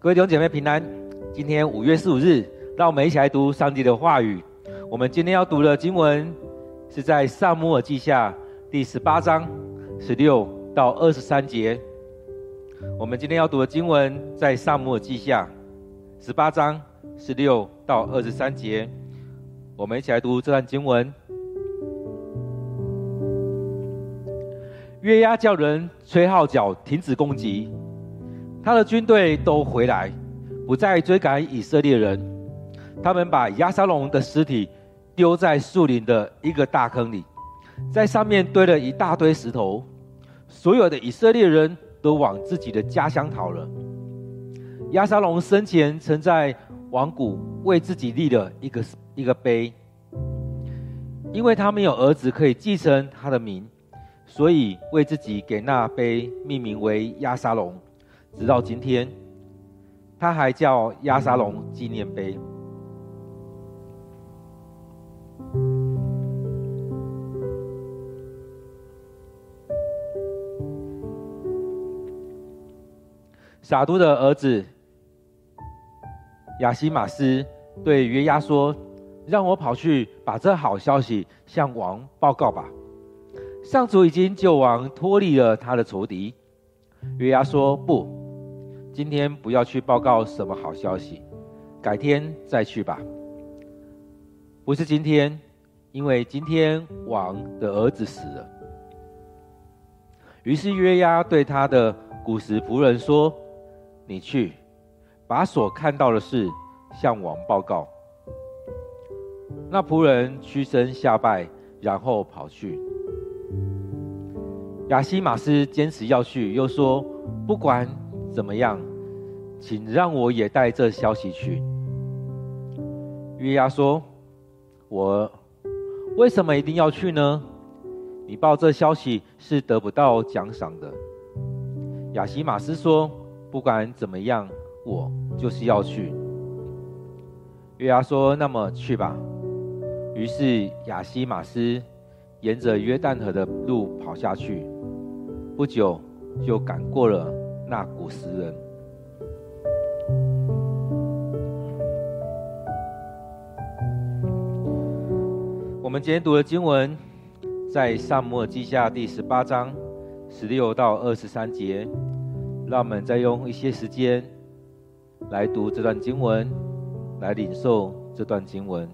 各位弟兄姐妹平安。今天五月十五日，让我们一起来读上帝的话语。我们今天要读的经文是在撒母耳记下第十八章十六到二十三节。我们今天要读的经文在撒母耳记下十八章十六到二十三节。我们一起来读这段经文。约押叫人吹号角，停止攻击。他的军队都回来，不再追赶以色列人。他们把亚沙龙的尸体丢在树林的一个大坑里，在上面堆了一大堆石头。所有的以色列人都往自己的家乡逃了。亚沙龙生前曾在王谷为自己立了一个一个碑，因为他没有儿子可以继承他的名，所以为自己给那碑命名为亚沙龙。直到今天，他还叫亚沙龙纪念碑。撒督的儿子亚西马斯对约押说：“让我跑去把这好消息向王报告吧。上主已经救王脱离了他的仇敌。”约押说：“不。”今天不要去报告什么好消息，改天再去吧。不是今天，因为今天王的儿子死了。于是约押对他的古时仆人说：“你去，把所看到的事向王报告。”那仆人屈身下拜，然后跑去。亚希玛斯坚持要去，又说：“不管怎么样。”请让我也带这消息去。约押说：“我为什么一定要去呢？你报这消息是得不到奖赏的。”亚希马斯说：“不管怎么样，我就是要去。”约押说：“那么去吧。”于是亚希马斯沿着约旦河的路跑下去，不久就赶过了那古时人。我们今天读的经文，在撒母耳记下第十八章十六到二十三节。让我们再用一些时间来读这段经文，来领受这段经文。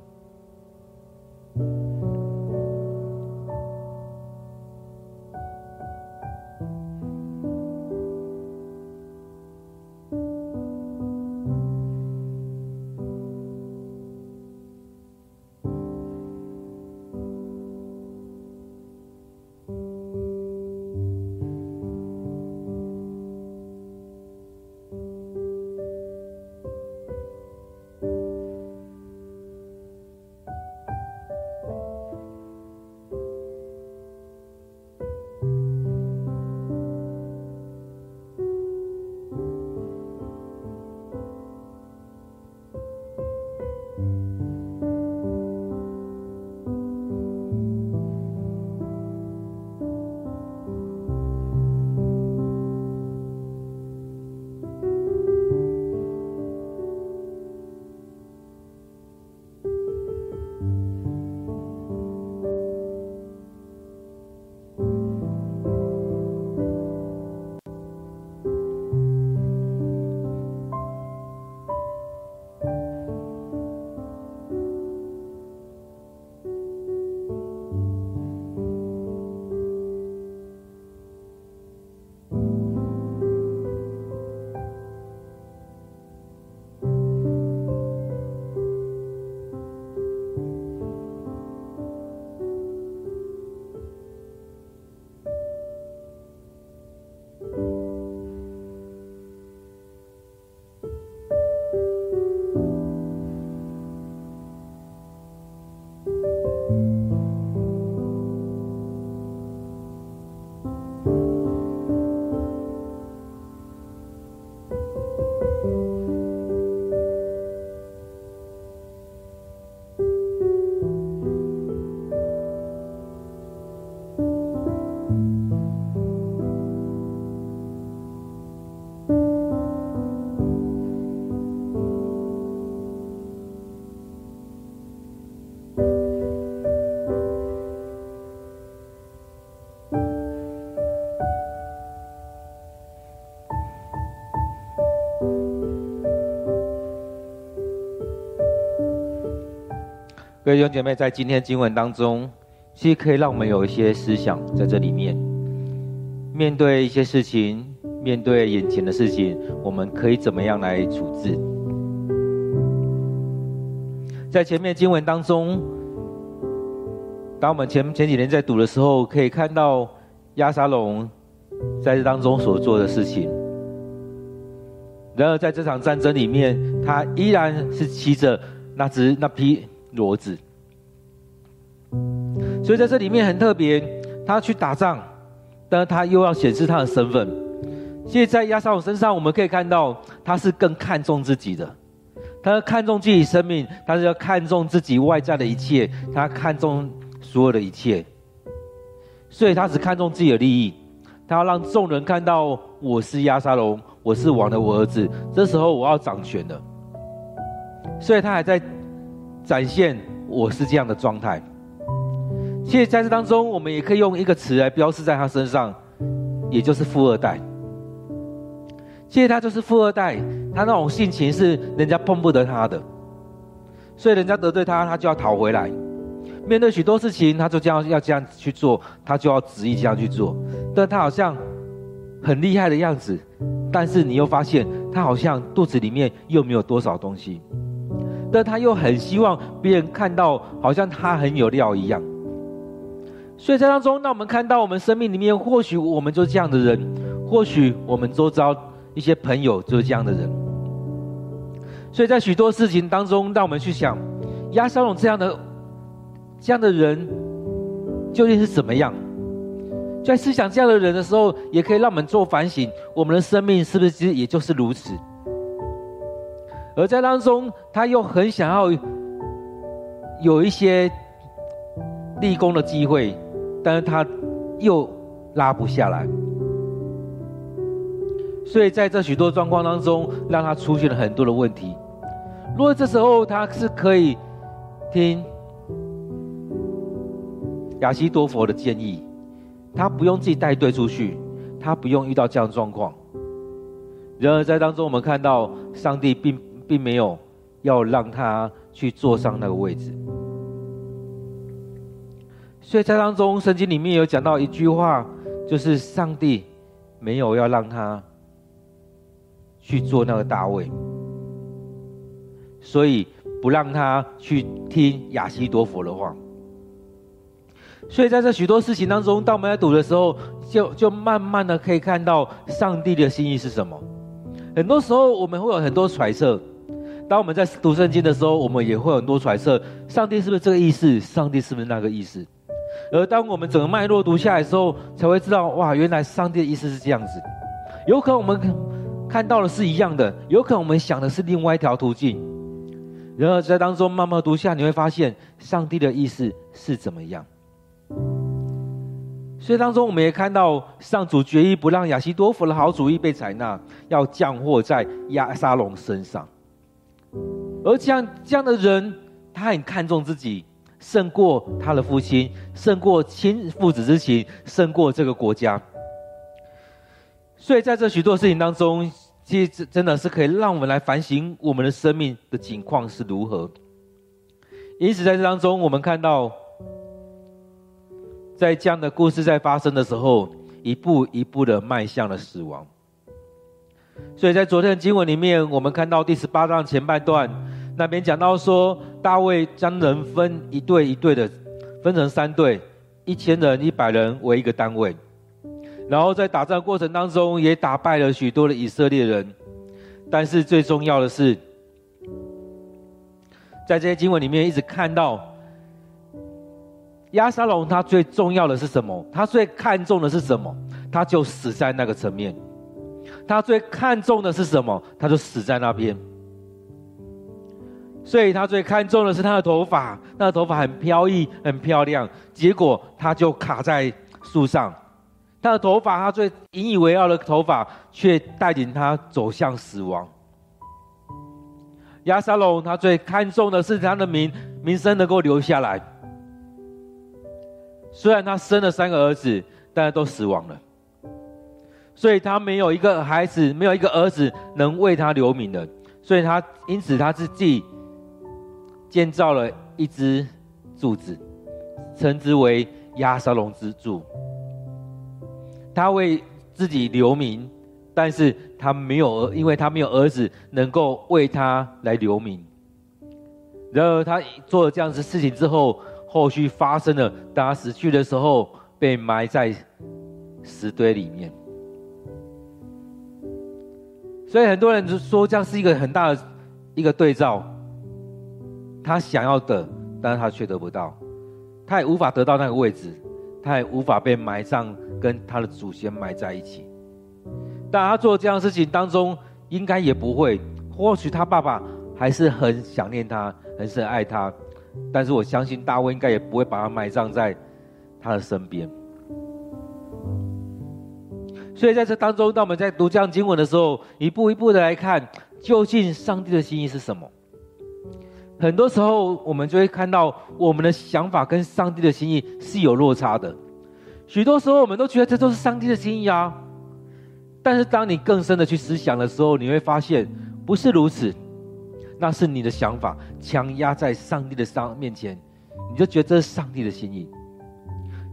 各位兄姐妹，在今天经文当中，其实可以让我们有一些思想在这里面。面对一些事情，面对眼前的事情，我们可以怎么样来处置？在前面经文当中，当我们前前几年在读的时候，可以看到亚沙龙在这当中所做的事情。然而，在这场战争里面，他依然是骑着那只那匹。骡子，所以在这里面很特别，他去打仗，但是他又要显示他的身份。现，在亚沙龙身上，我们可以看到他是更看重自己的，他看重自己生命，他是要看重自己外在的一切，他看重所有的一切，所以他只看重自己的利益，他要让众人看到我是亚沙龙，我是王的我儿子，这时候我要掌权了，所以他还在。展现我是这样的状态。其实在这当中，我们也可以用一个词来标示在他身上，也就是富二代。其实他就是富二代，他那种性情是人家碰不得他的，所以人家得罪他，他就要讨回来。面对许多事情，他就这样要这样去做，他就要执意这样去做。但他好像很厉害的样子，但是你又发现他好像肚子里面又没有多少东西。但他又很希望别人看到，好像他很有料一样。所以在当中，让我们看到我们生命里面，或许我们就是这样的人，或许我们周遭一些朋友就是这样的人。所以在许多事情当中，让我们去想，亚沙龙这样的这样的人究竟是怎么样？在思想这样的人的时候，也可以让我们做反省：我们的生命是不是其实也就是如此？而在当中，他又很想要有一些立功的机会，但是他又拉不下来，所以在这许多状况当中，让他出现了很多的问题。如果这时候他是可以听亚希多佛的建议，他不用自己带队出去，他不用遇到这样的状况。然而在当中，我们看到上帝并。并没有要让他去坐上那个位置，所以在当中，圣经里面有讲到一句话，就是上帝没有要让他去做那个大卫，所以不让他去听亚西多佛的话。所以在这许多事情当中，当我们在读的时候，就就慢慢的可以看到上帝的心意是什么。很多时候我们会有很多揣测。当我们在读圣经的时候，我们也会很多揣测：上帝是不是这个意思？上帝是不是那个意思？而当我们整个脉络读下来的时候，才会知道，哇，原来上帝的意思是这样子。有可能我们看到的是一样的，有可能我们想的是另外一条途径。然而在当中慢慢读下，你会发现上帝的意思是怎么样。所以当中我们也看到，上主决意不让亚西多弗的好主意被采纳，要降祸在亚沙龙身上。而这样这样的人，他很看重自己，胜过他的父亲，胜过亲父子之情，胜过这个国家。所以在这许多事情当中，其实真的是可以让我们来反省我们的生命的境况是如何。因此，在这当中，我们看到，在这样的故事在发生的时候，一步一步的迈向了死亡。所以在昨天的经文里面，我们看到第十八章前半段，那边讲到说，大卫将人分一队一队的，分成三队，一千人、一百人为一个单位，然后在打仗过程当中也打败了许多的以色列人。但是最重要的是，在这些经文里面一直看到，亚沙龙他最重要的是什么？他最看重的是什么？他就死在那个层面。他最看重的是什么？他就死在那边。所以他最看重的是他的头发，那个头发很飘逸，很漂亮。结果他就卡在树上，他的头发，他最引以为傲的头发，却带领他走向死亡。亚沙龙他最看重的是他的名名声能够留下来。虽然他生了三个儿子，但是都死亡了。所以他没有一个孩子，没有一个儿子能为他留名的，所以他因此他是自己建造了一支柱子，称之为亚沙龙之柱。他为自己留名，但是他没有儿，因为他没有儿子能够为他来留名。然而他做了这样子事情之后，后续发生了，当他死去的时候，被埋在石堆里面。所以很多人就说，这样是一个很大的一个对照。他想要的，但是他却得不到，他也无法得到那个位置，他也无法被埋葬，跟他的祖先埋在一起。但他做这样的事情当中，应该也不会。或许他爸爸还是很想念他，很是爱他，但是我相信大卫应该也不会把他埋葬在他的身边。所以在这当中，当我们在读这样经文的时候，一步一步的来看，究竟上帝的心意是什么？很多时候，我们就会看到我们的想法跟上帝的心意是有落差的。许多时候，我们都觉得这都是上帝的心意啊。但是，当你更深的去思想的时候，你会发现不是如此。那是你的想法强压在上帝的上面前，你就觉得这是上帝的心意。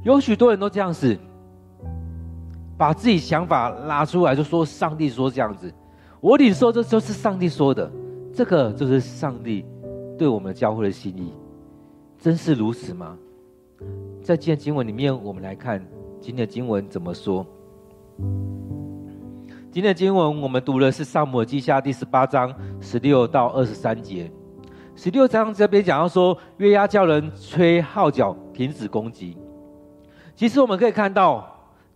有许多人都这样子，把自己想法拉出来，就说上帝说这样子，我领受这就是上帝说的，这个就是上帝对我们教会的心意，真是如此吗？在今天经文里面，我们来看今天的经文怎么说。今天的经文我们读的是《撒母耳记下》第十八章十六到二十三节。十六章这边讲到说，约押叫人吹号角，停止攻击。其实我们可以看到，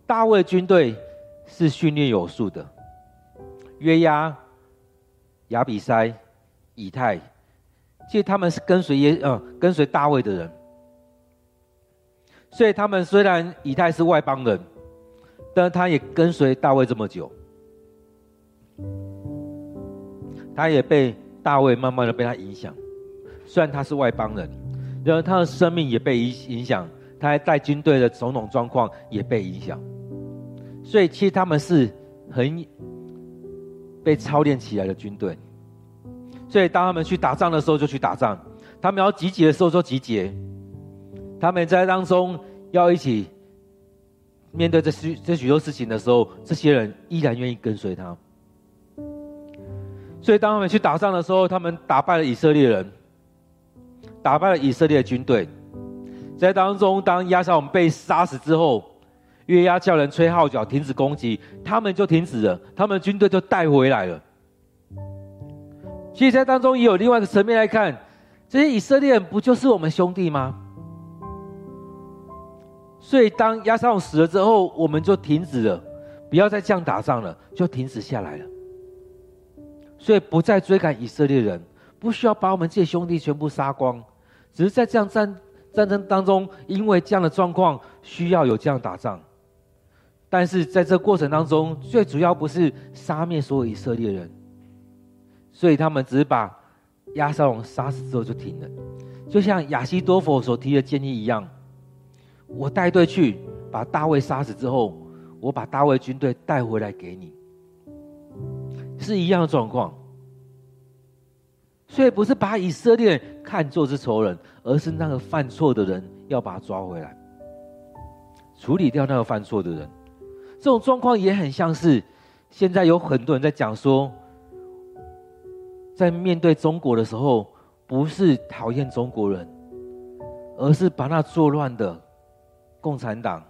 大卫军队是训练有素的。约押、亚比筛、以太。其实他们是跟随耶，呃，跟随大卫的人，所以他们虽然以太是外邦人，但他也跟随大卫这么久，他也被大卫慢慢的被他影响。虽然他是外邦人，然而他的生命也被影影响，他还带军队的种种状况也被影响。所以其实他们是很被操练起来的军队。所以，当他们去打仗的时候，就去打仗；他们要集结的时候，就集结。他们在当中要一起面对这许这许多事情的时候，这些人依然愿意跟随他。所以，当他们去打仗的时候，他们打败了以色列人，打败了以色列军队。在当中，当亚沙龙被杀死之后，约押叫人吹号角，停止攻击，他们就停止了，他们军队就带回来了。其实，在当中也有另外一个层面来看，这些以色列人不就是我们兄弟吗？所以，当押沙龙死了之后，我们就停止了，不要再这样打仗了，就停止下来了。所以，不再追赶以色列人，不需要把我们这些兄弟全部杀光，只是在这样战战争当中，因为这样的状况需要有这样打仗。但是，在这过程当中，最主要不是杀灭所有以色列人。所以他们只是把亚沙龙杀死之后就停了，就像亚西多弗所提的建议一样，我带队去把大卫杀死之后，我把大卫军队带回来给你，是一样的状况。所以不是把以色列看作是仇人，而是那个犯错的人要把他抓回来，处理掉那个犯错的人。这种状况也很像是现在有很多人在讲说。在面对中国的时候，不是讨厌中国人，而是把那作乱的共产党，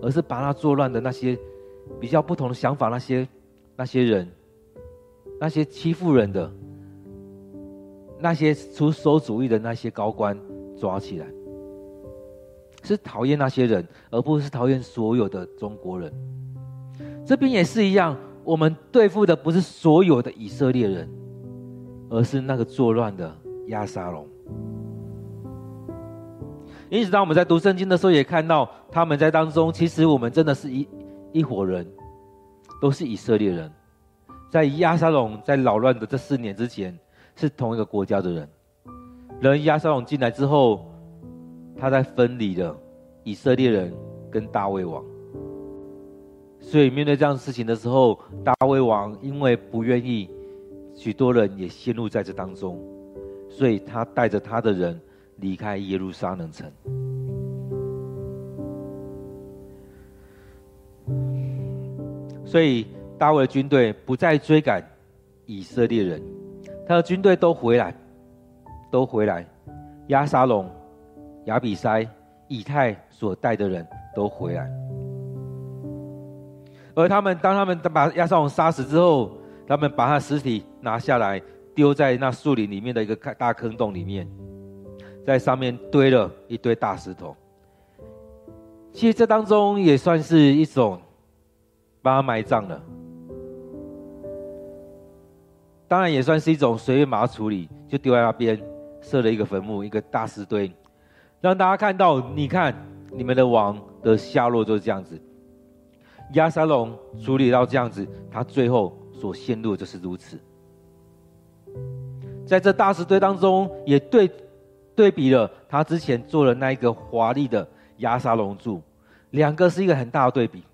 而是把那作乱的那些比较不同的想法那些那些人，那些欺负人的，那些出馊主意的那些高官抓起来，是讨厌那些人，而不是讨厌所有的中国人。这边也是一样，我们对付的不是所有的以色列人。而是那个作乱的亚沙龙。因此，当我们在读圣经的时候，也看到他们在当中。其实，我们真的是一一伙人，都是以色列人。在亚沙龙在扰乱的这四年之前，是同一个国家的人。然而，押沙龙进来之后，他在分离了以色列人跟大卫王。所以，面对这样事情的时候，大卫王因为不愿意。许多人也陷入在这当中，所以他带着他的人离开耶路撒冷城。所以大卫的军队不再追赶以色列人，他的军队都回来，都回来。押沙龙、亚比筛、以太所带的人都回来，而他们当他们把亚沙龙杀死之后，他们把他尸体拿下来，丢在那树林里面的一个大坑洞里面，在上面堆了一堆大石头。其实这当中也算是一种把他埋葬了，当然也算是一种随便把它处理，就丢在那边设了一个坟墓，一个大石堆，让大家看到，你看你们的王的下落就是这样子。亚沙龙处理到这样子，他最后所陷入的就是如此。在这大石堆当中，也对对比了他之前做的那一个华丽的亚沙龙柱，两个是一个很大的对比。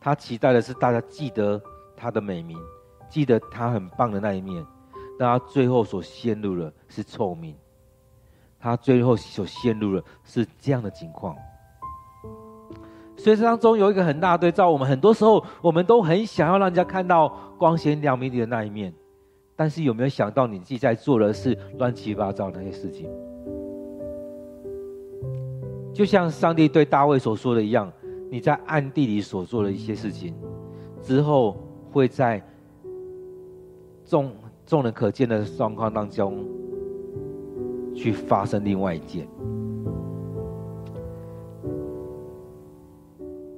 他期待的是大家记得他的美名，记得他很棒的那一面，但他最后所陷入的是臭名，他最后所陷入的是这样的情况。所以当中有一个很大的对照，我们很多时候我们都很想要让人家看到光鲜亮丽的那一面，但是有没有想到你自己在做的是乱七八糟的那些事情？就像上帝对大卫所说的一样，你在暗地里所做的一些事情，之后会在众众人可见的状况当中去发生另外一件。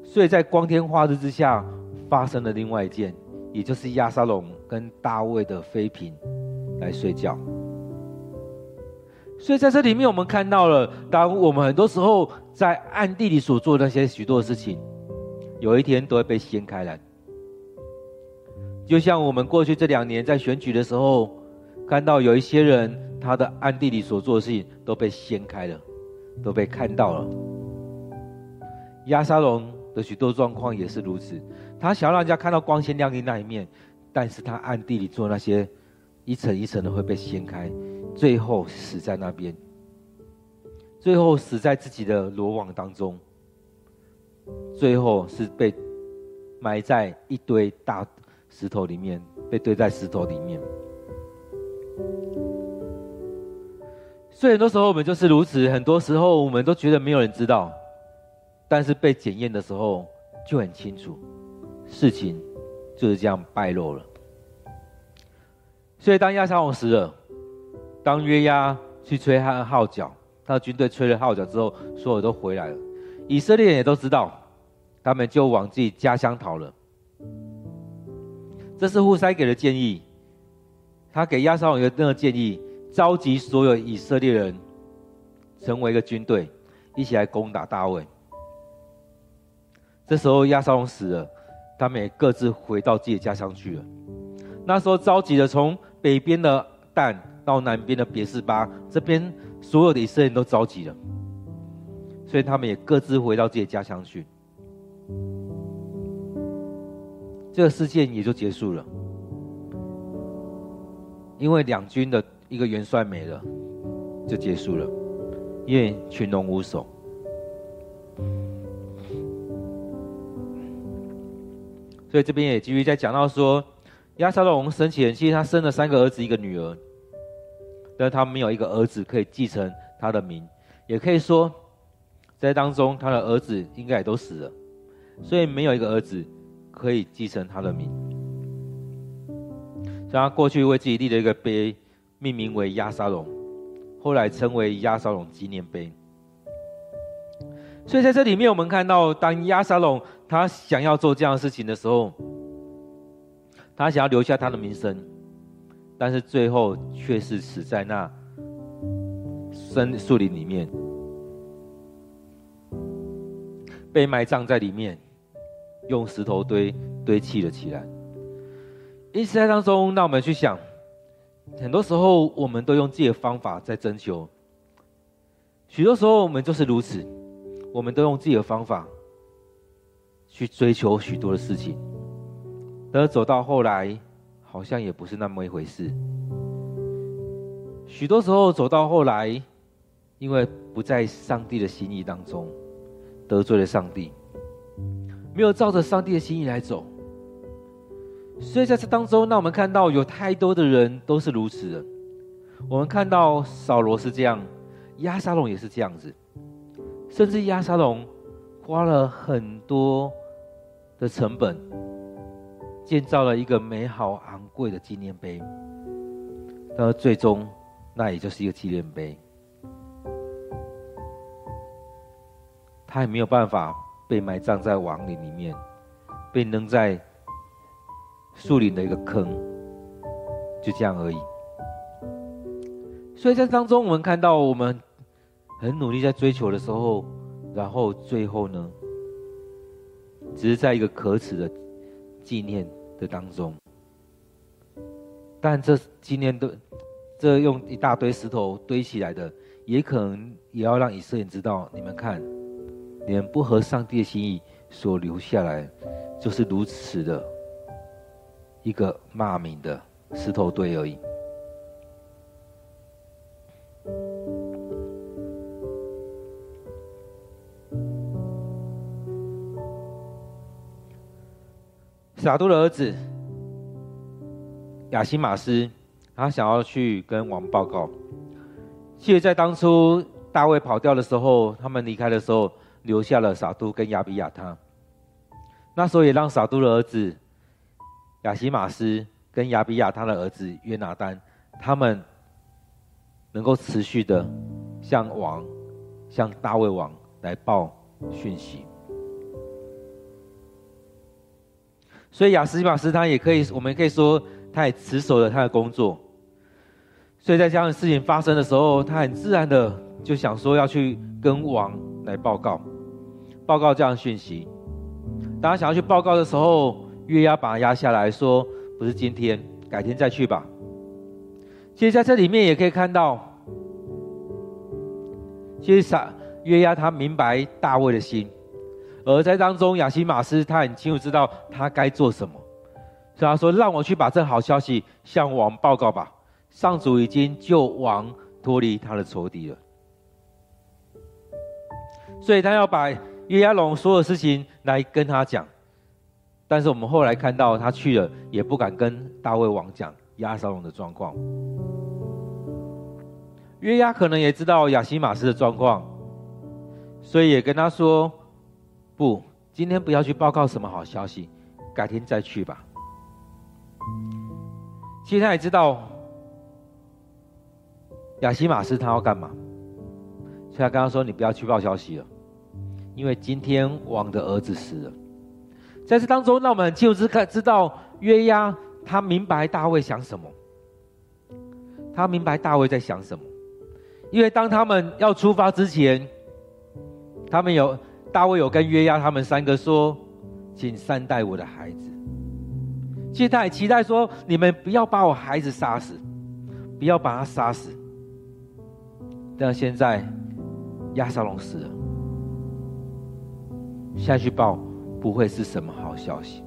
所以在光天化日之下发生了另外一件，也就是亚沙龙跟大卫的妃嫔来睡觉。所以在这里面，我们看到了，当我们很多时候在暗地里所做的那些许多的事情，有一天都会被掀开来。就像我们过去这两年在选举的时候，看到有一些人他的暗地里所做的事情都被掀开了，都被看到了。亚沙龙。的许多状况也是如此，他想要让人家看到光鲜亮丽那一面，但是他暗地里做那些一层一层的会被掀开，最后死在那边，最后死在自己的罗网当中，最后是被埋在一堆大石头里面，被堆在石头里面。所以很多时候我们就是如此，很多时候我们都觉得没有人知道。但是被检验的时候就很清楚，事情就是这样败露了。所以当亚沙龙死了，当约押去吹他的号角，他的军队吹了号角之后，所有都回来了。以色列人也都知道，他们就往自己家乡逃了。这是户筛给的建议，他给亚沙龙一个那个建议，召集所有以色列人成为一个军队，一起来攻打大卫。这时候亚沙龙死了，他们也各自回到自己的家乡去了。那时候召集的从北边的但到南边的别是巴，这边所有的以色列人都召集了，所以他们也各自回到自己的家乡去。这个事件也就结束了，因为两军的一个元帅没了，就结束了，因为群龙无首。所以这边也继续在讲到说，亚沙龙生前其实他生了三个儿子一个女儿，但他没有一个儿子可以继承他的名，也可以说，在当中他的儿子应该也都死了，所以没有一个儿子可以继承他的名。所以他过去为自己立了一个碑，命名为亚沙龙，后来称为亚沙龙纪念碑。所以在这里面，我们看到当亚沙龙。他想要做这样的事情的时候，他想要留下他的名声，但是最后却是死在那深树林里面，被埋葬在里面，用石头堆堆砌了起来。因此在当中，让我们去想，很多时候我们都用自己的方法在征求，许多时候我们就是如此，我们都用自己的方法。去追求许多的事情，而走到后来，好像也不是那么一回事。许多时候走到后来，因为不在上帝的心意当中，得罪了上帝，没有照着上帝的心意来走。所以在这当中，那我们看到有太多的人都是如此的。我们看到扫罗是这样，押沙龙也是这样子，甚至押沙龙花了很多的成本，建造了一个美好昂贵的纪念碑，但最终那也就是一个纪念碑，他也没有办法被埋葬在王陵里面，被扔在。树林的一个坑，就这样而已。所以在当中，我们看到我们很努力在追求的时候，然后最后呢，只是在一个可耻的纪念的当中。但这纪念的，这用一大堆石头堆起来的，也可能也要让以色列人知道：你们看，你们不合上帝的心意所留下来，就是如此的。一个骂名的石头堆而已。撒督的儿子亚希玛斯，他想要去跟王报告。其实，在当初大卫跑掉的时候，他们离开的时候，留下了撒督跟亚比亚他。那时候也让撒督的儿子。亚希玛斯跟亚比亚他的儿子约拿单，他们能够持续的向王、向大卫王来报讯息。所以亚希玛斯他也可以，我们可以说，他也持守了他的工作。所以在这样的事情发生的时候，他很自然的就想说要去跟王来报告，报告这样的讯息。当他想要去报告的时候，约押把他压下来说：“不是今天，改天再去吧。”其实在这里面也可以看到，其实撒约押他明白大卫的心，而在当中亚西马斯他很清楚知道他该做什么，所以他说：“让我去把这好消息向王报告吧。上主已经救王脱离他的仇敌了。”所以他要把约押龙所有事情来跟他讲。但是我们后来看到他去了，也不敢跟大卫王讲押沙龙的状况。约押可能也知道亚西马斯的状况，所以也跟他说：“不，今天不要去报告什么好消息，改天再去吧。”其实他也知道亚希玛斯他要干嘛，所以他刚刚说：“你不要去报消息了，因为今天王的儿子死了。”在这当中，让我们就知看知道约押他明白大卫想什么，他明白大卫在想什么，因为当他们要出发之前，他们有大卫有跟约押他们三个说，请善待我的孩子。其实他也期待说，你们不要把我孩子杀死，不要把他杀死。但现在亚沙龙死了，下去报。不会是什么好消息，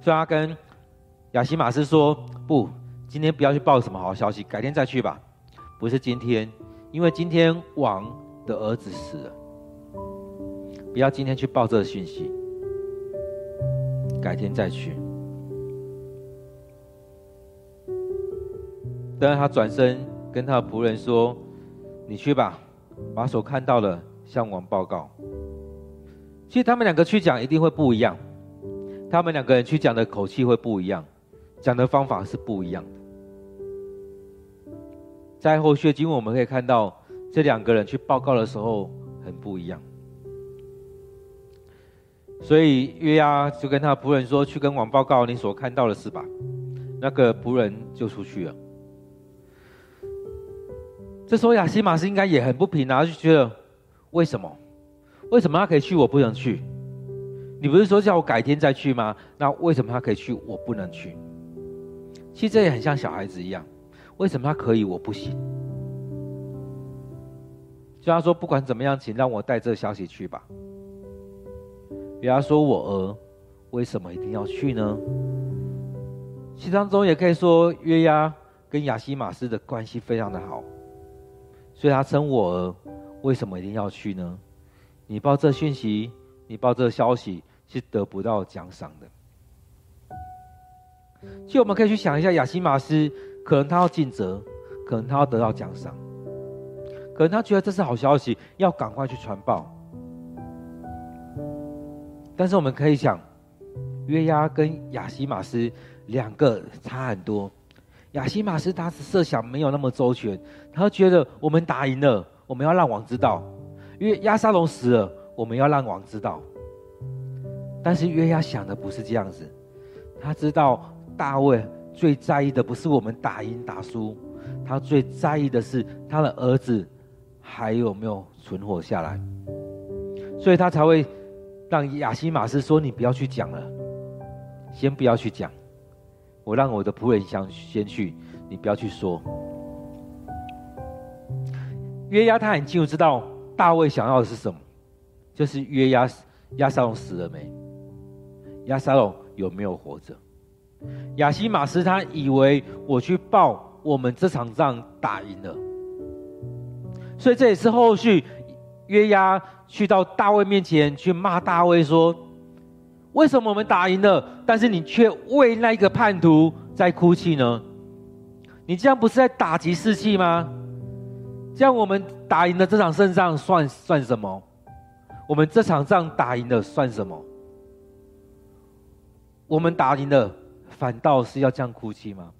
所以他跟亚希玛斯说：“不，今天不要去报什么好消息，改天再去吧。不是今天，因为今天王的儿子死了，不要今天去报这个讯息，改天再去。”等他转身跟他的仆人说：“你去吧，把所看到的。”向王报告，其实他们两个去讲一定会不一样，他们两个人去讲的口气会不一样，讲的方法是不一样的。在后续经我们可以看到，这两个人去报告的时候很不一样。所以约押就跟他仆人说：“去跟王报告你所看到的事吧。”那个仆人就出去了。这时候亚西玛斯应该也很不平啊，就觉得。为什么？为什么他可以去，我不能去？你不是说叫我改天再去吗？那为什么他可以去，我不能去？其实这也很像小孩子一样，为什么他可以，我不行？就他说，不管怎么样，请让我带这个消息去吧。比方说我儿，为什么一定要去呢？其当中也可以说约押跟亚西马斯的关系非常的好，所以他称我儿，为什么一定要去呢？你报这讯息，你报这消息是得不到奖赏的。其实我们可以去想一下，亚西马斯可能他要尽责，可能他要得到奖赏，可能他觉得这是好消息，要赶快去传报。但是我们可以想，约押跟亚西马斯两个差很多。亚西马斯他是设想没有那么周全，他觉得我们打赢了，我们要让王知道，因为押沙龙死了，我们要让王知道。但是约押想的不是这样子，他知道。大卫最在意的不是我们打赢打输，他最在意的是他的儿子还有没有存活下来，所以他才会让亚西马斯说：“你不要去讲了，先不要去讲，我让我的仆人先先去，你不要去说。”约押他很清楚知道大卫想要的是什么，就是约押押沙龙死了没，押沙龙有没有活着。亚西玛斯他以为我去报，我们这场仗打赢了，所以这也是后续约押去到大卫面前去骂大卫说：“为什么我们打赢了，但是你却为那个叛徒在哭泣呢？你这样不是在打击士气吗？这样我们打赢了这场胜仗算算什么？我们这场仗打赢了算什么？我们打赢了。”反倒是要这样哭泣吗？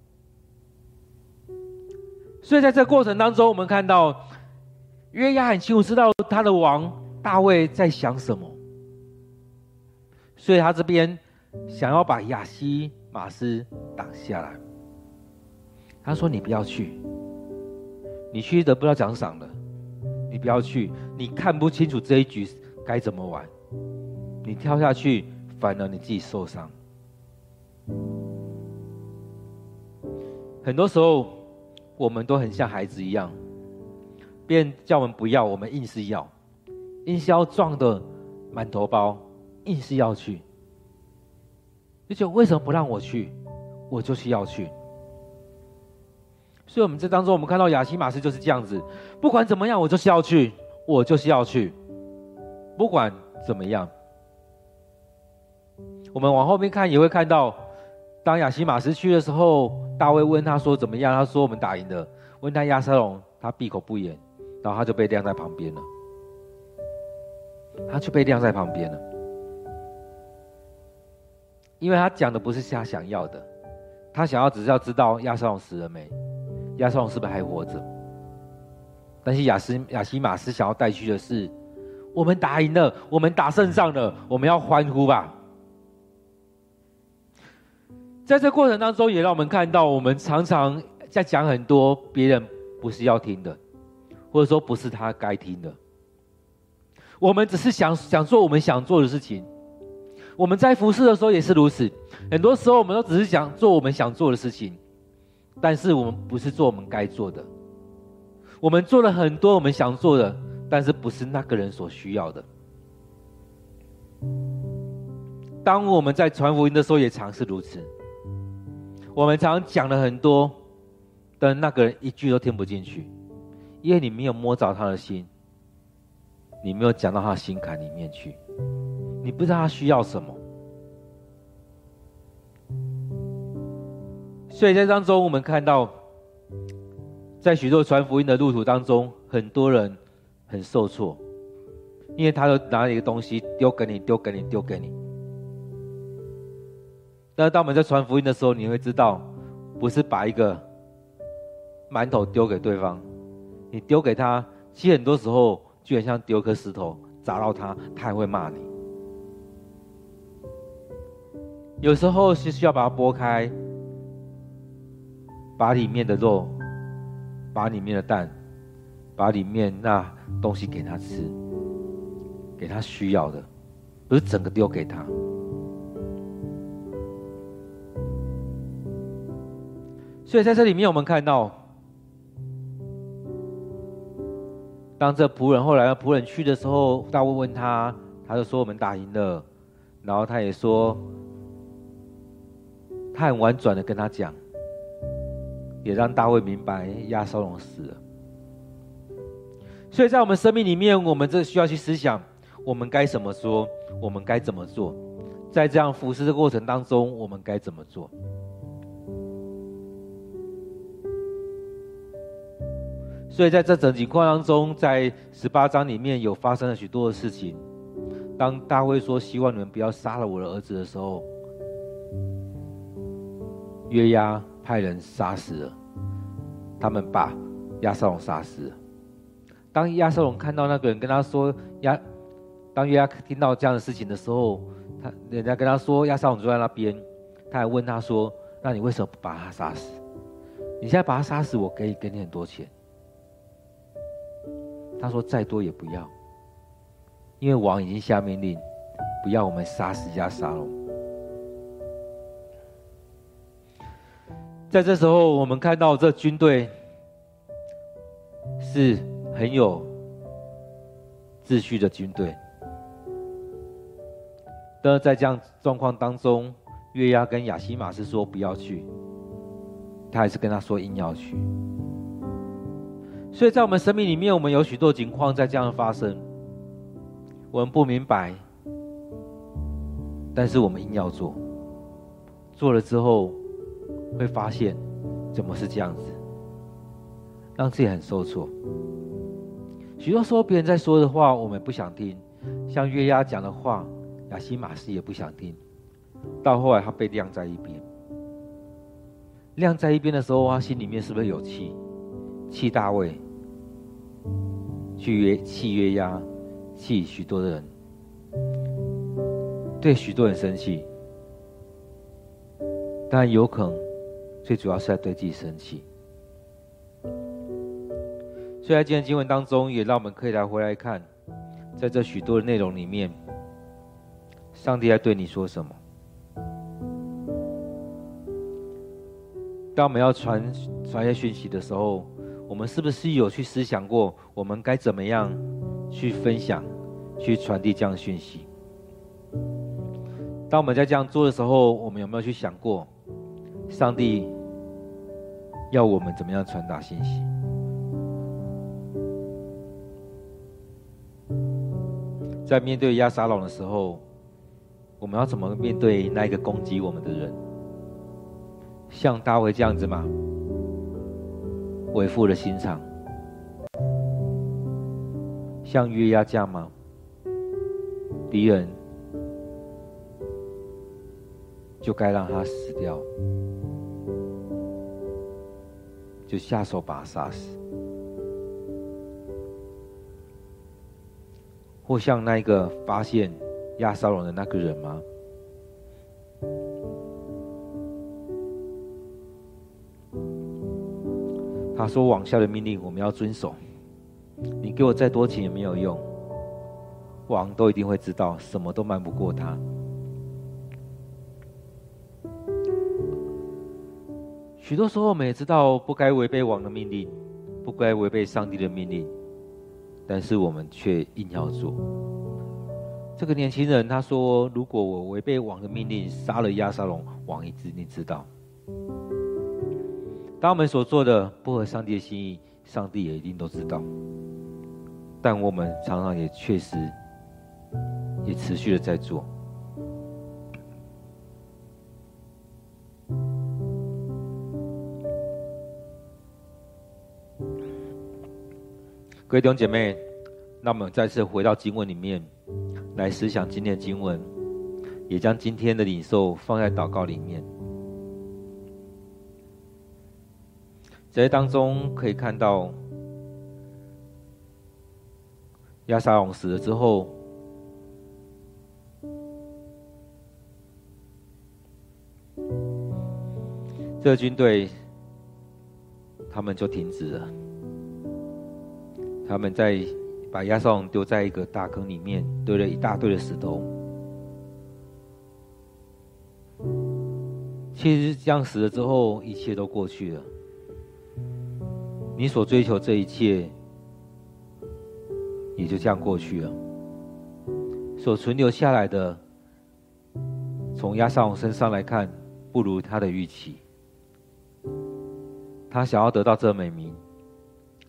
所以在这过程当中，我们看到约亚很清楚知道他的王大卫在想什么，所以他这边想要把亚西玛斯挡下来。他说：“你不要去，你去得不到奖赏的，你不要去，你看不清楚这一局该怎么玩，你跳下去，反而你自己受伤。”很多时候，我们都很像孩子一样，别人叫我们不要，我们硬是要，硬是要撞的满头包，硬是要去。而且为什么不让我去？我就是要去。所以，我们这当中，我们看到亚西玛斯就是这样子，不管怎么样，我就是要去，我就是要去，不管怎么样。我们往后面看，也会看到。当亚西马斯去的时候，大卫问他说：“怎么样？”他说：“我们打赢了。”问他亚瑟龙，他闭口不言，然后他就被晾在旁边了。他就被晾在旁边了，因为他讲的不是他想要的，他想要只是要知道亚瑟龙死了没，亚瑟龙是不是还活着。但是亚斯亚西马斯想要带去的是：我们打赢了，我们打胜仗了，我们要欢呼吧。在这过程当中，也让我们看到，我们常常在讲很多别人不是要听的，或者说不是他该听的。我们只是想想做我们想做的事情。我们在服侍的时候也是如此，很多时候我们都只是想做我们想做的事情，但是我们不是做我们该做的。我们做了很多我们想做的，但是不是那个人所需要的。当我们在传福音的时候，也常是如此。我们常常讲了很多，但那个人一句都听不进去，因为你没有摸着他的心，你没有讲到他心坎里面去，你不知道他需要什么。所以在当中，我们看到，在许多传福音的路途当中，很多人很受挫，因为他都拿一个东西丢给你，丢给你，丢给你。那当我们在传福音的时候，你会知道，不是把一个馒头丢给对方，你丢给他，其实很多时候就很像丢颗石头砸到他，他还会骂你。有时候是需要把它剥开，把里面的肉，把里面的蛋，把里面那东西给他吃，给他需要的，不是整个丢给他。所以在这里面，我们看到，当这仆人后来仆人去的时候，大卫问他，他就说我们打赢了，然后他也说，他很婉转的跟他讲，也让大卫明白押沙龙死了。所以在我们生命里面，我们这需要去思想，我们该怎么说，我们该怎么做，在这样服侍的过程当中，我们该怎么做？所以在这整情况当中，在十八章里面有发生了许多的事情。当大卫说希望你们不要杀了我的儿子的时候，约押派人杀死了，他们把亚瑟龙杀死了。当亚瑟龙看到那个人跟他说亚，当约押听到这样的事情的时候，他人家跟他说亚瑟龙坐在那边，他还问他说：“那你为什么不把他杀死？你现在把他杀死，我可以给你很多钱。”他说：“再多也不要，因为王已经下命令，不要我们杀死押沙龙。”在这时候，我们看到这军队是。很有秩序的军队，但是在这样状况当中，月牙跟亚西玛是说不要去，他还是跟他说硬要去。所以在我们生命里面，我们有许多情况在这样发生，我们不明白，但是我们硬要做，做了之后会发现怎么是这样子，让自己很受挫。许多时候，别人在说的话，我们不想听；像月牙讲的话，亚西玛斯也不想听。到后来，他被晾在一边。晾在一边的时候，他心里面是不是有气？气大卫，去约气约押，气许多的人，对许多人生气。但有可能，最主要是在对自己生气。所以在今天经文当中，也让我们可以来回来看，在这许多的内容里面，上帝在对你说什么？当我们要传传些讯息的时候，我们是不是有去思想过，我们该怎么样去分享、去传递这样的讯息？当我们在这样做的时候，我们有没有去想过，上帝要我们怎么样传达信息？在面对亚撒龙的时候，我们要怎么面对那一个攻击我们的人？像大卫这样子吗？为父的心肠，像约押这样吗？敌人就该让他死掉，就下手把他杀死。或像那个发现亚沙龙的那个人吗？他说：“王下的命令我们要遵守，你给我再多钱也没有用，王都一定会知道，什么都瞒不过他。”许多时候我们也知道不该违背王的命令，不该违背上帝的命令。但是我们却硬要做。这个年轻人他说：“如果我违背王的命令杀了亚沙龙，王一定知道。”当我们所做的不合上帝的心意，上帝也一定都知道。但我们常常也确实也持续的在做。各位弟兄姐妹，那我们再次回到经文里面来思想今天的经文，也将今天的领受放在祷告里面。在当中可以看到，亚沙龙死了之后，这个军队他们就停止了。他们在把亚沙龙丢在一个大坑里面，堆了一大堆的石头。其实这样死了之后，一切都过去了。你所追求这一切，也就这样过去了。所存留下来的，从押沙龙身上来看，不如他的预期。他想要得到这美名，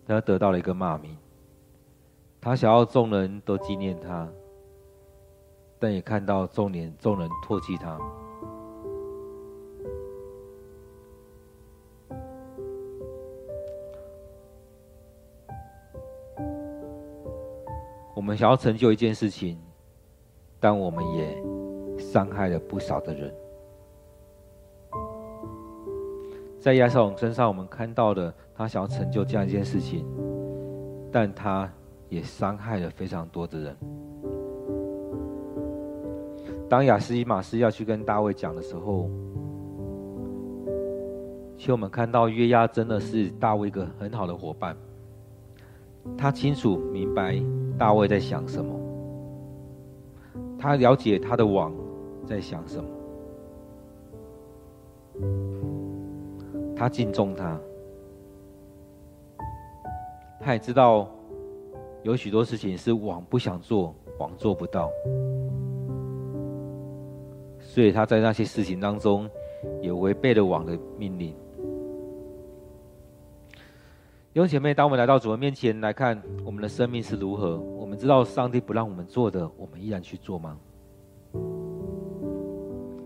但他得到了一个骂名。他想要众人都纪念他，但也看到众人众人唾弃他。我们想要成就一件事情，但我们也伤害了不少的人。在押沙龙身上，我们看到的他想要成就这样一件事情，但他也伤害了非常多的人。当亚西马斯要去跟大卫讲的时候，其实我们看到约押真的是大卫一个很好的伙伴，他清楚明白大卫在想什么，他了解他的王在想什么。他敬重他，他也知道有许多事情是王不想做，王做不到，所以他在那些事情当中也违背了王的命令。弟兄姐妹，当我们来到主的面前来看我们的生命是如何，我们知道上帝不让我们做的，我们依然去做吗？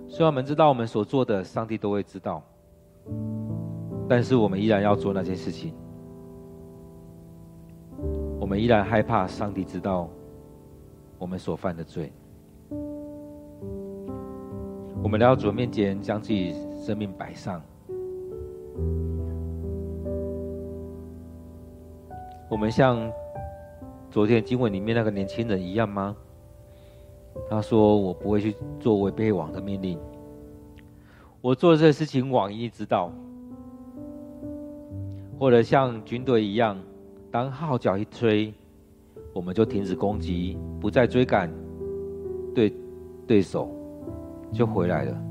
虽然我们知道我们所做的，上帝都会知道。但是我们依然要做那件事情，我们依然害怕上帝知道我们所犯的罪。我们来到主面前，将自己生命摆上。我们像昨天经文里面那个年轻人一样吗？他说：“我不会去做违背王的命令。我做这事情，王一定知道。”或者像军队一样，当号角一吹，我们就停止攻击，不再追赶对对手，就回来了。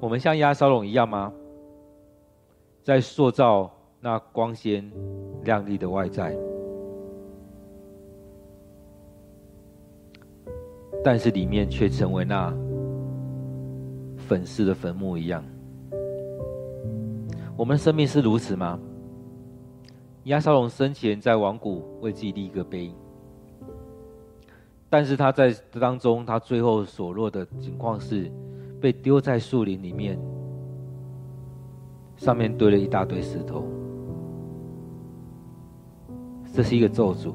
我们像押沙龙一样吗？在塑造那光鲜亮丽的外在，但是里面却成为那。粉饰的坟墓一样，我们生命是如此吗？亚沙龙生前在王谷为自己立一个碑，但是他在当中，他最后所落的情况是被丢在树林里面，上面堆了一大堆石头，这是一个咒诅，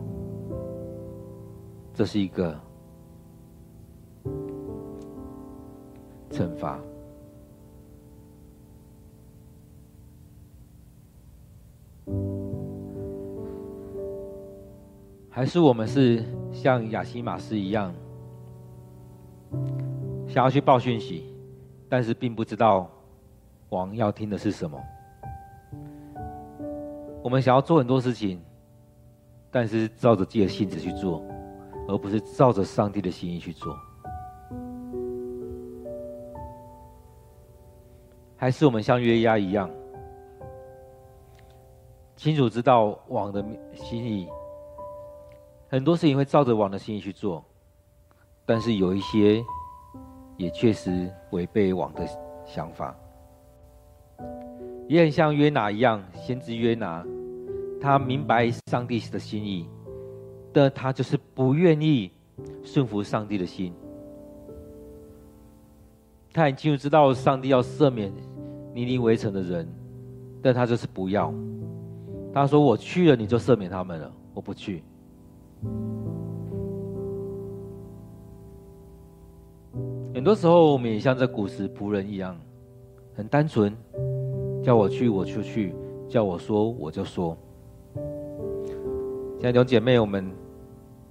这是一个。惩罚，还是我们是像亚西马斯一样，想要去报讯息，但是并不知道王要听的是什么。我们想要做很多事情，但是照着自己的性子去做，而不是照着上帝的心意去做。还是我们像约押一样，清楚知道王的心意，很多事情会照着王的心意去做，但是有一些也确实违背王的想法。也很像约拿一样，先知约拿，他明白上帝的心意，但他就是不愿意顺服上帝的心。他很清楚知道上帝要赦免尼尼微城的人，但他就是不要。他说：“我去了，你就赦免他们了。我不去。”很多时候，我们也像这古时仆人一样，很单纯，叫我去我就去，叫我说我就说。亲爱的弟兄姐妹，我们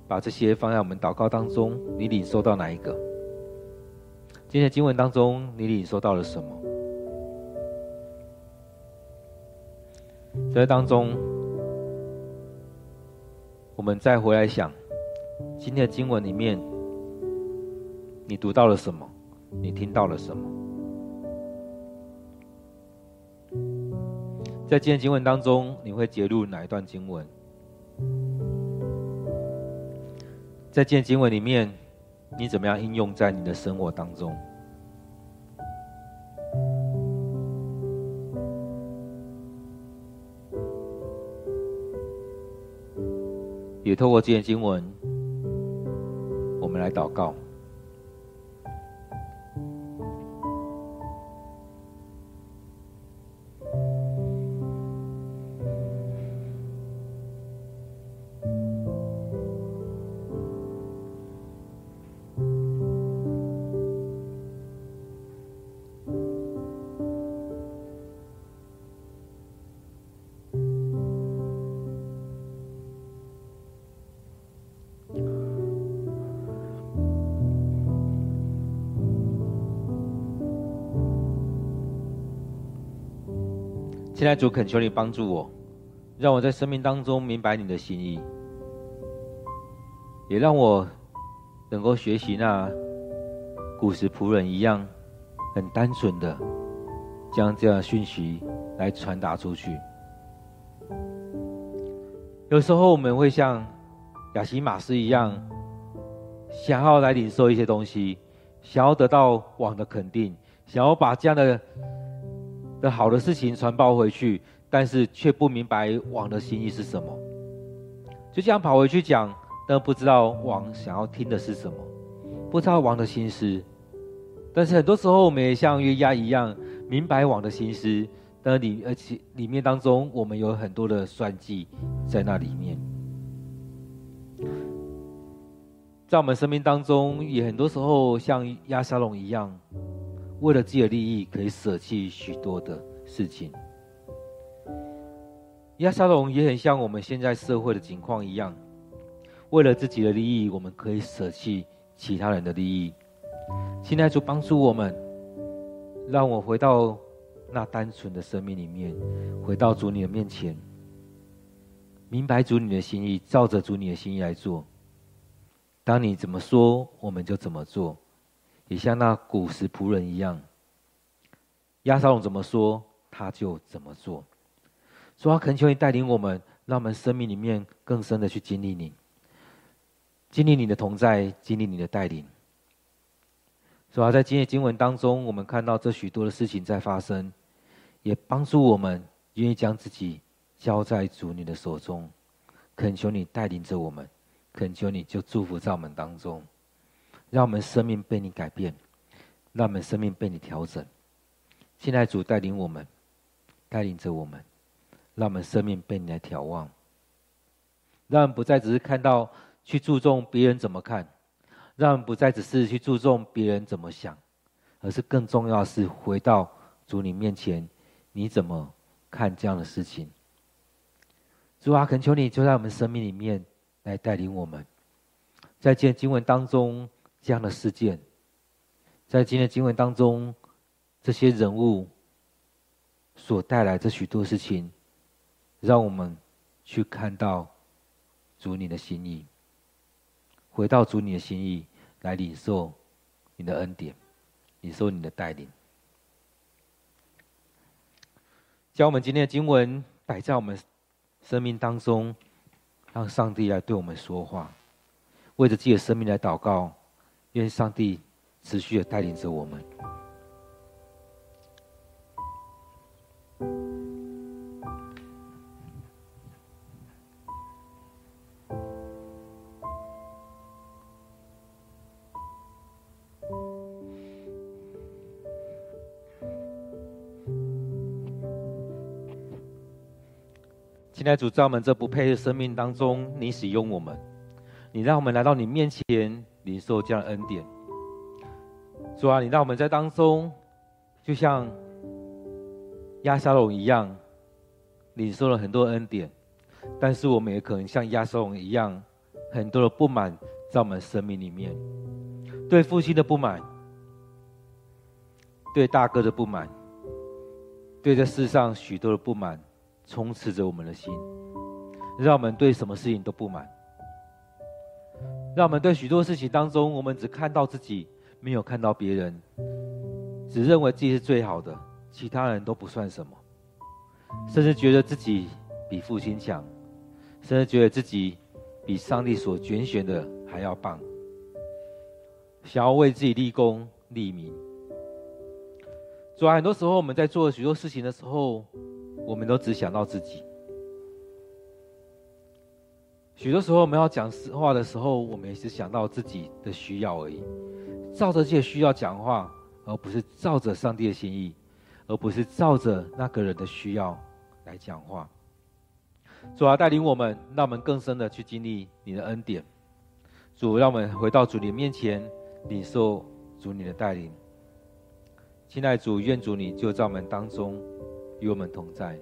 把这些放在我们祷告当中，你领受到哪一个？今天的经文当中，你领受到了什么？在当中，我们再回来想，今天的经文里面，你读到了什么？你听到了什么？在今天经文当中，你会节录哪一段经文？在今天经文里面，你怎么样应用在你的生活当中？也透过这些经文，我们来祷告。主恳求你帮助我，让我在生命当中明白你的心意，也让我能够学习那古时仆人一样，很单纯的将这样的讯息来传达出去。有时候我们会像亚西玛斯一样，想要来领受一些东西，想要得到王的肯定，想要把这样的。的好的事情传报回去，但是却不明白王的心意是什么，就这样跑回去讲，但不知道王想要听的是什么，不知道王的心思。但是很多时候，我们也像约押一样，明白王的心思，但里而且里面当中，我们有很多的算计在那里面。在我们生命当中，也很多时候像押沙龙一样。为了自己的利益，可以舍弃许多的事情。亚沙龙也很像我们现在社会的情况一样，为了自己的利益，我们可以舍弃其他人的利益。现在主帮助我们，让我回到那单纯的生命里面，回到主你的面前，明白主你的心意，照着主你的心意来做。当你怎么说，我们就怎么做。也像那古时仆人一样，亚沙龙怎么说，他就怎么做。主啊，恳求你带领我们，让我们生命里面更深的去经历你，经历你的同在，经历你的带领。主啊，在今夜经文当中，我们看到这许多的事情在发生，也帮助我们愿意将自己交在主你的手中。恳求你带领着我们，恳求你就祝福在我们当中。让我们生命被你改变，让我们生命被你调整。现在主带领我们，带领着我们，让我们生命被你来眺望。让我们不再只是看到去注重别人怎么看，让我们不再只是去注重别人怎么想，而是更重要的是回到主你面前，你怎么看这样的事情？主啊，恳求你就在我们生命里面来带领我们，在这经文当中。这样的事件，在今天的经文当中，这些人物所带来这许多事情，让我们去看到主你的心意，回到主你的心意来领受你的恩典，领受你的带领。将我们今天的经文摆在我们生命当中，让上帝来对我们说话，为着自己的生命来祷告。愿上帝持续的带领着我们。现在主在我们这不配的生命当中，你使用我们，你让我们来到你面前。领受这样的恩典，主啊，你让我们在当中，就像亚沙龙一样，领受了很多恩典，但是我们也可能像亚沙龙一样，很多的不满在我们生命里面，对父亲的不满，对大哥的不满，对这世上许多的不满，充斥着我们的心，让我们对什么事情都不满。让我们对许多事情当中，我们只看到自己，没有看到别人，只认为自己是最好的，其他人都不算什么，甚至觉得自己比父亲强，甚至觉得自己比上帝所拣选的还要棒。想要为自己立功立名。主啊，很多时候我们在做许多事情的时候，我们都只想到自己。许多时候我们要讲实话的时候，我们也是想到自己的需要而已，照着这些需要讲话，而不是照着上帝的心意，而不是照着那个人的需要来讲话。主啊，带领我们，让我们更深的去经历你的恩典。主，让我们回到主你面前，领受主你的带领。亲爱主，愿主你就在我们当中，与我们同在，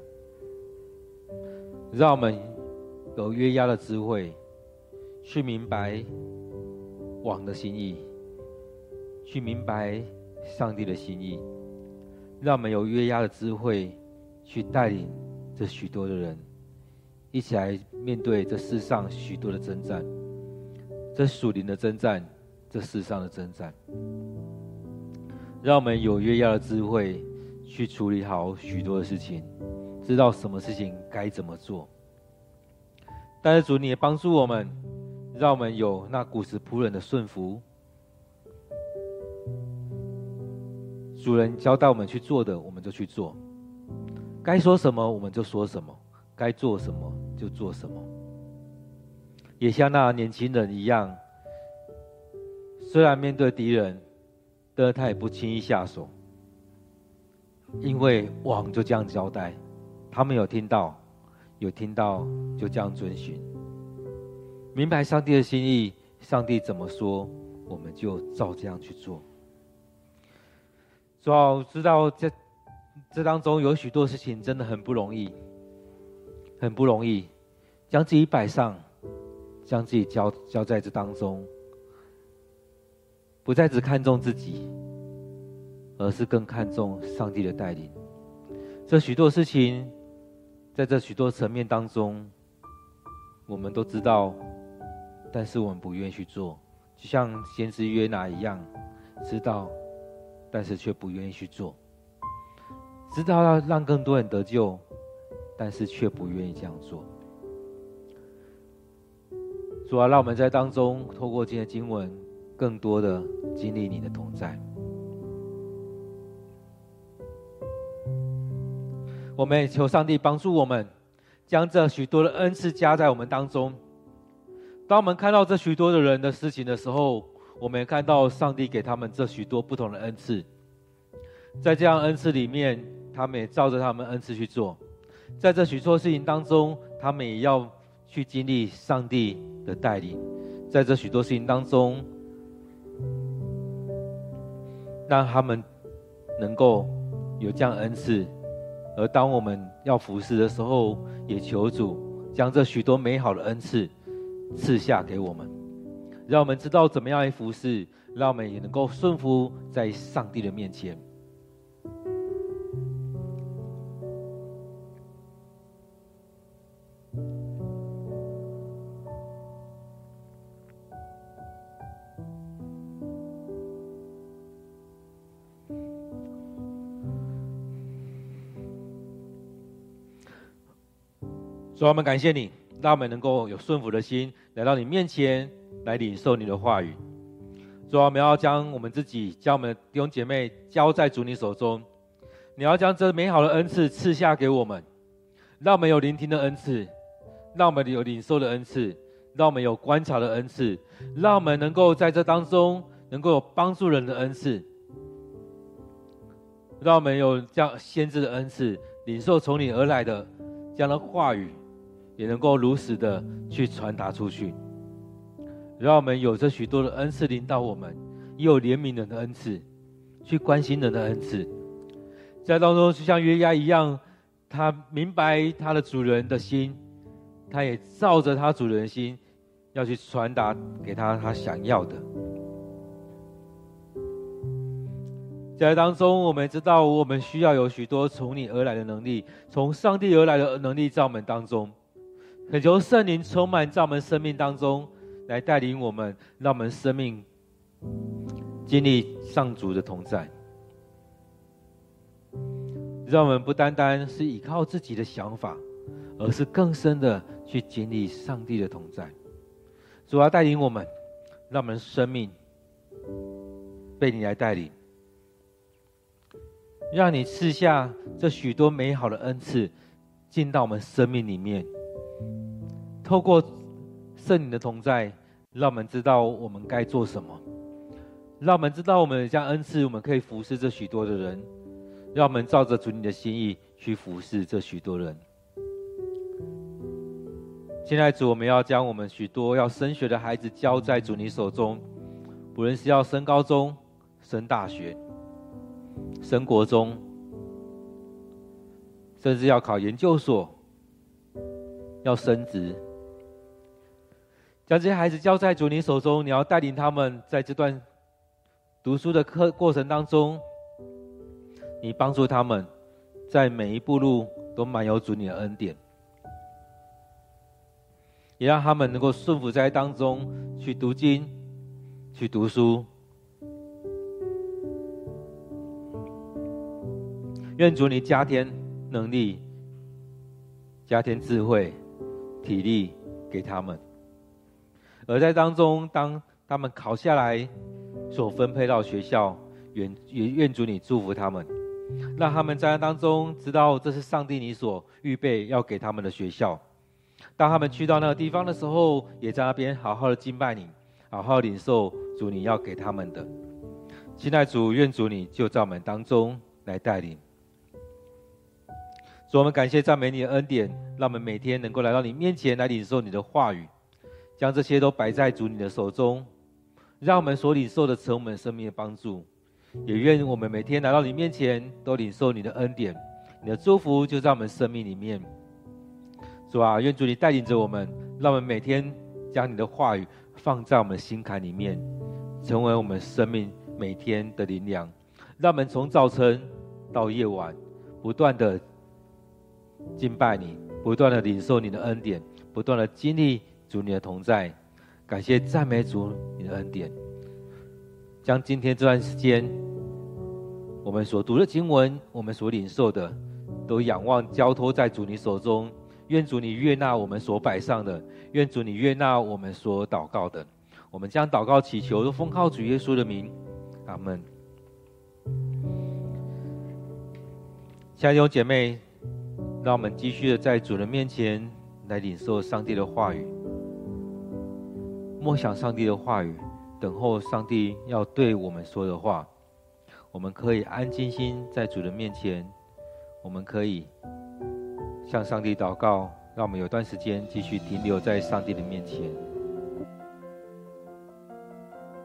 让我们有约押的智慧，去明白王的心意，去明白上帝的心意，让我们有约押的智慧，去带领这许多的人。一起来面对这世上许多的征战，这属灵的征战，这世上的征战，让我们有约押的智慧去处理好许多的事情，知道什么事情该怎么做。但是主，你也帮助我们，让我们有那古时仆人的顺服，主人交代我们去做的，我们就去做；该说什么，我们就说什么；该做什么。就做什么，也像那年轻人一样，虽然面对敌人，但他也不轻易下手，因为王就这样交代，他们有听到，有听到，就这样遵循，明白上帝的心意，上帝怎么说，我们就照这样去做。主要知道这这当中有许多事情真的很不容易，很不容易。将自己摆上，将自己交交在这当中，不再只看重自己，而是更看重上帝的带领。这许多事情，在这许多层面当中，我们都知道，但是我们不愿意去做，就像先知约拿一样，知道，但是却不愿意去做，知道要让更多人得救，但是却不愿意这样做。主啊，让我们在当中透过今天的经文，更多的经历你的同在。我们也求上帝帮助我们，将这许多的恩赐加在我们当中。当我们看到这许多的人的事情的时候，我们也看到上帝给他们这许多不同的恩赐。在这样恩赐里面，他们也照着他们恩赐去做。在这许多事情当中，他们也要。去经历上帝的带领，在这许多事情当中，让他们能够有这样恩赐。而当我们要服侍的时候，也求主将这许多美好的恩赐赐下给我们，让我们知道怎么样来服侍，让我们也能够顺服在上帝的面前。主，我们感谢你，让我们能够有顺服的心来到你面前来领受你的话语。主，我们要将我们自己、将我们的弟兄姐妹交在主你手中。你要将这美好的恩赐赐下给我们，让我们有聆听的恩赐，让我们有领受的恩赐，让我们有观察的恩赐，让我们能够在这当中能够有帮助人的恩赐，让我们有这样先知的恩赐，领受从你而来的这样的话语。也能够如实的去传达出去，让我们有着许多的恩赐领导我们，也有怜悯人的恩赐，去关心人的恩赐，在当中就像约押一样，他明白他的主人的心，他也照着他主人的心，要去传达给他他想要的。在当中，我们知道我们需要有许多从你而来的能力，从上帝而来的能力在我们当中。恳求圣灵充满在我们生命当中，来带领我们，让我们生命经历上主的同在，让我们不单单是依靠自己的想法，而是更深的去经历上帝的同在。主要带领我们，让我们生命被你来带领，让你赐下这许多美好的恩赐进到我们生命里面。透过圣灵的同在，让我们知道我们该做什么，让我们知道我们将恩赐，我们可以服侍这许多的人，让我们照着主你的心意去服侍这许多人。现在主，我们要将我们许多要升学的孩子交在主你手中，不论是要升高中、升大学、升国中，甚至要考研究所、要升职，将这些孩子交在主你手中，你要带领他们在这段读书的课过程当中，你帮助他们在每一步路都满有主你的恩典。也让他们能够顺服在当中去读经、去读书。愿主你加添能力、加添智慧、体力给他们。而在当中，当他们考下来所分配到学校，愿也愿主你祝福他们，让他们在当中知道这是上帝你所预备要给他们的学校。当他们去到那个地方的时候，也在那边好好的敬拜你，好好领受主你要给他们的。亲爱主，愿主你就在我们当中来带领。主，我们感谢赞美你的恩典，让我们每天能够来到你面前来领受你的话语，将这些都摆在主你的手中，让我们所领受的成我们生命的帮助。也愿我们每天来到你面前都领受你的恩典，你的祝福就在我们生命里面。主啊，愿主你带领着我们，让我们每天将你的话语放在我们心坎里面，成为我们生命每天的灵粮。让我们从早晨到夜晚，不断的敬拜你，不断的领受你的恩典，不断的经历主你的同在。感谢赞美主你的恩典，将今天这段时间我们所读的经文，我们所领受的，都仰望交托在主你手中。愿主你悦纳我们所摆上的，愿主你悦纳我们所祷告的。我们将祷告祈求，都奉靠主耶稣的名，阿门。亲爱的姐妹，让我们继续的在主人面前来领受上帝的话语，默想上帝的话语，等候上帝要对我们说的话。我们可以安静心在主人面前，我们可以。向上帝祷告，让我们有段时间继续停留在上帝的面前。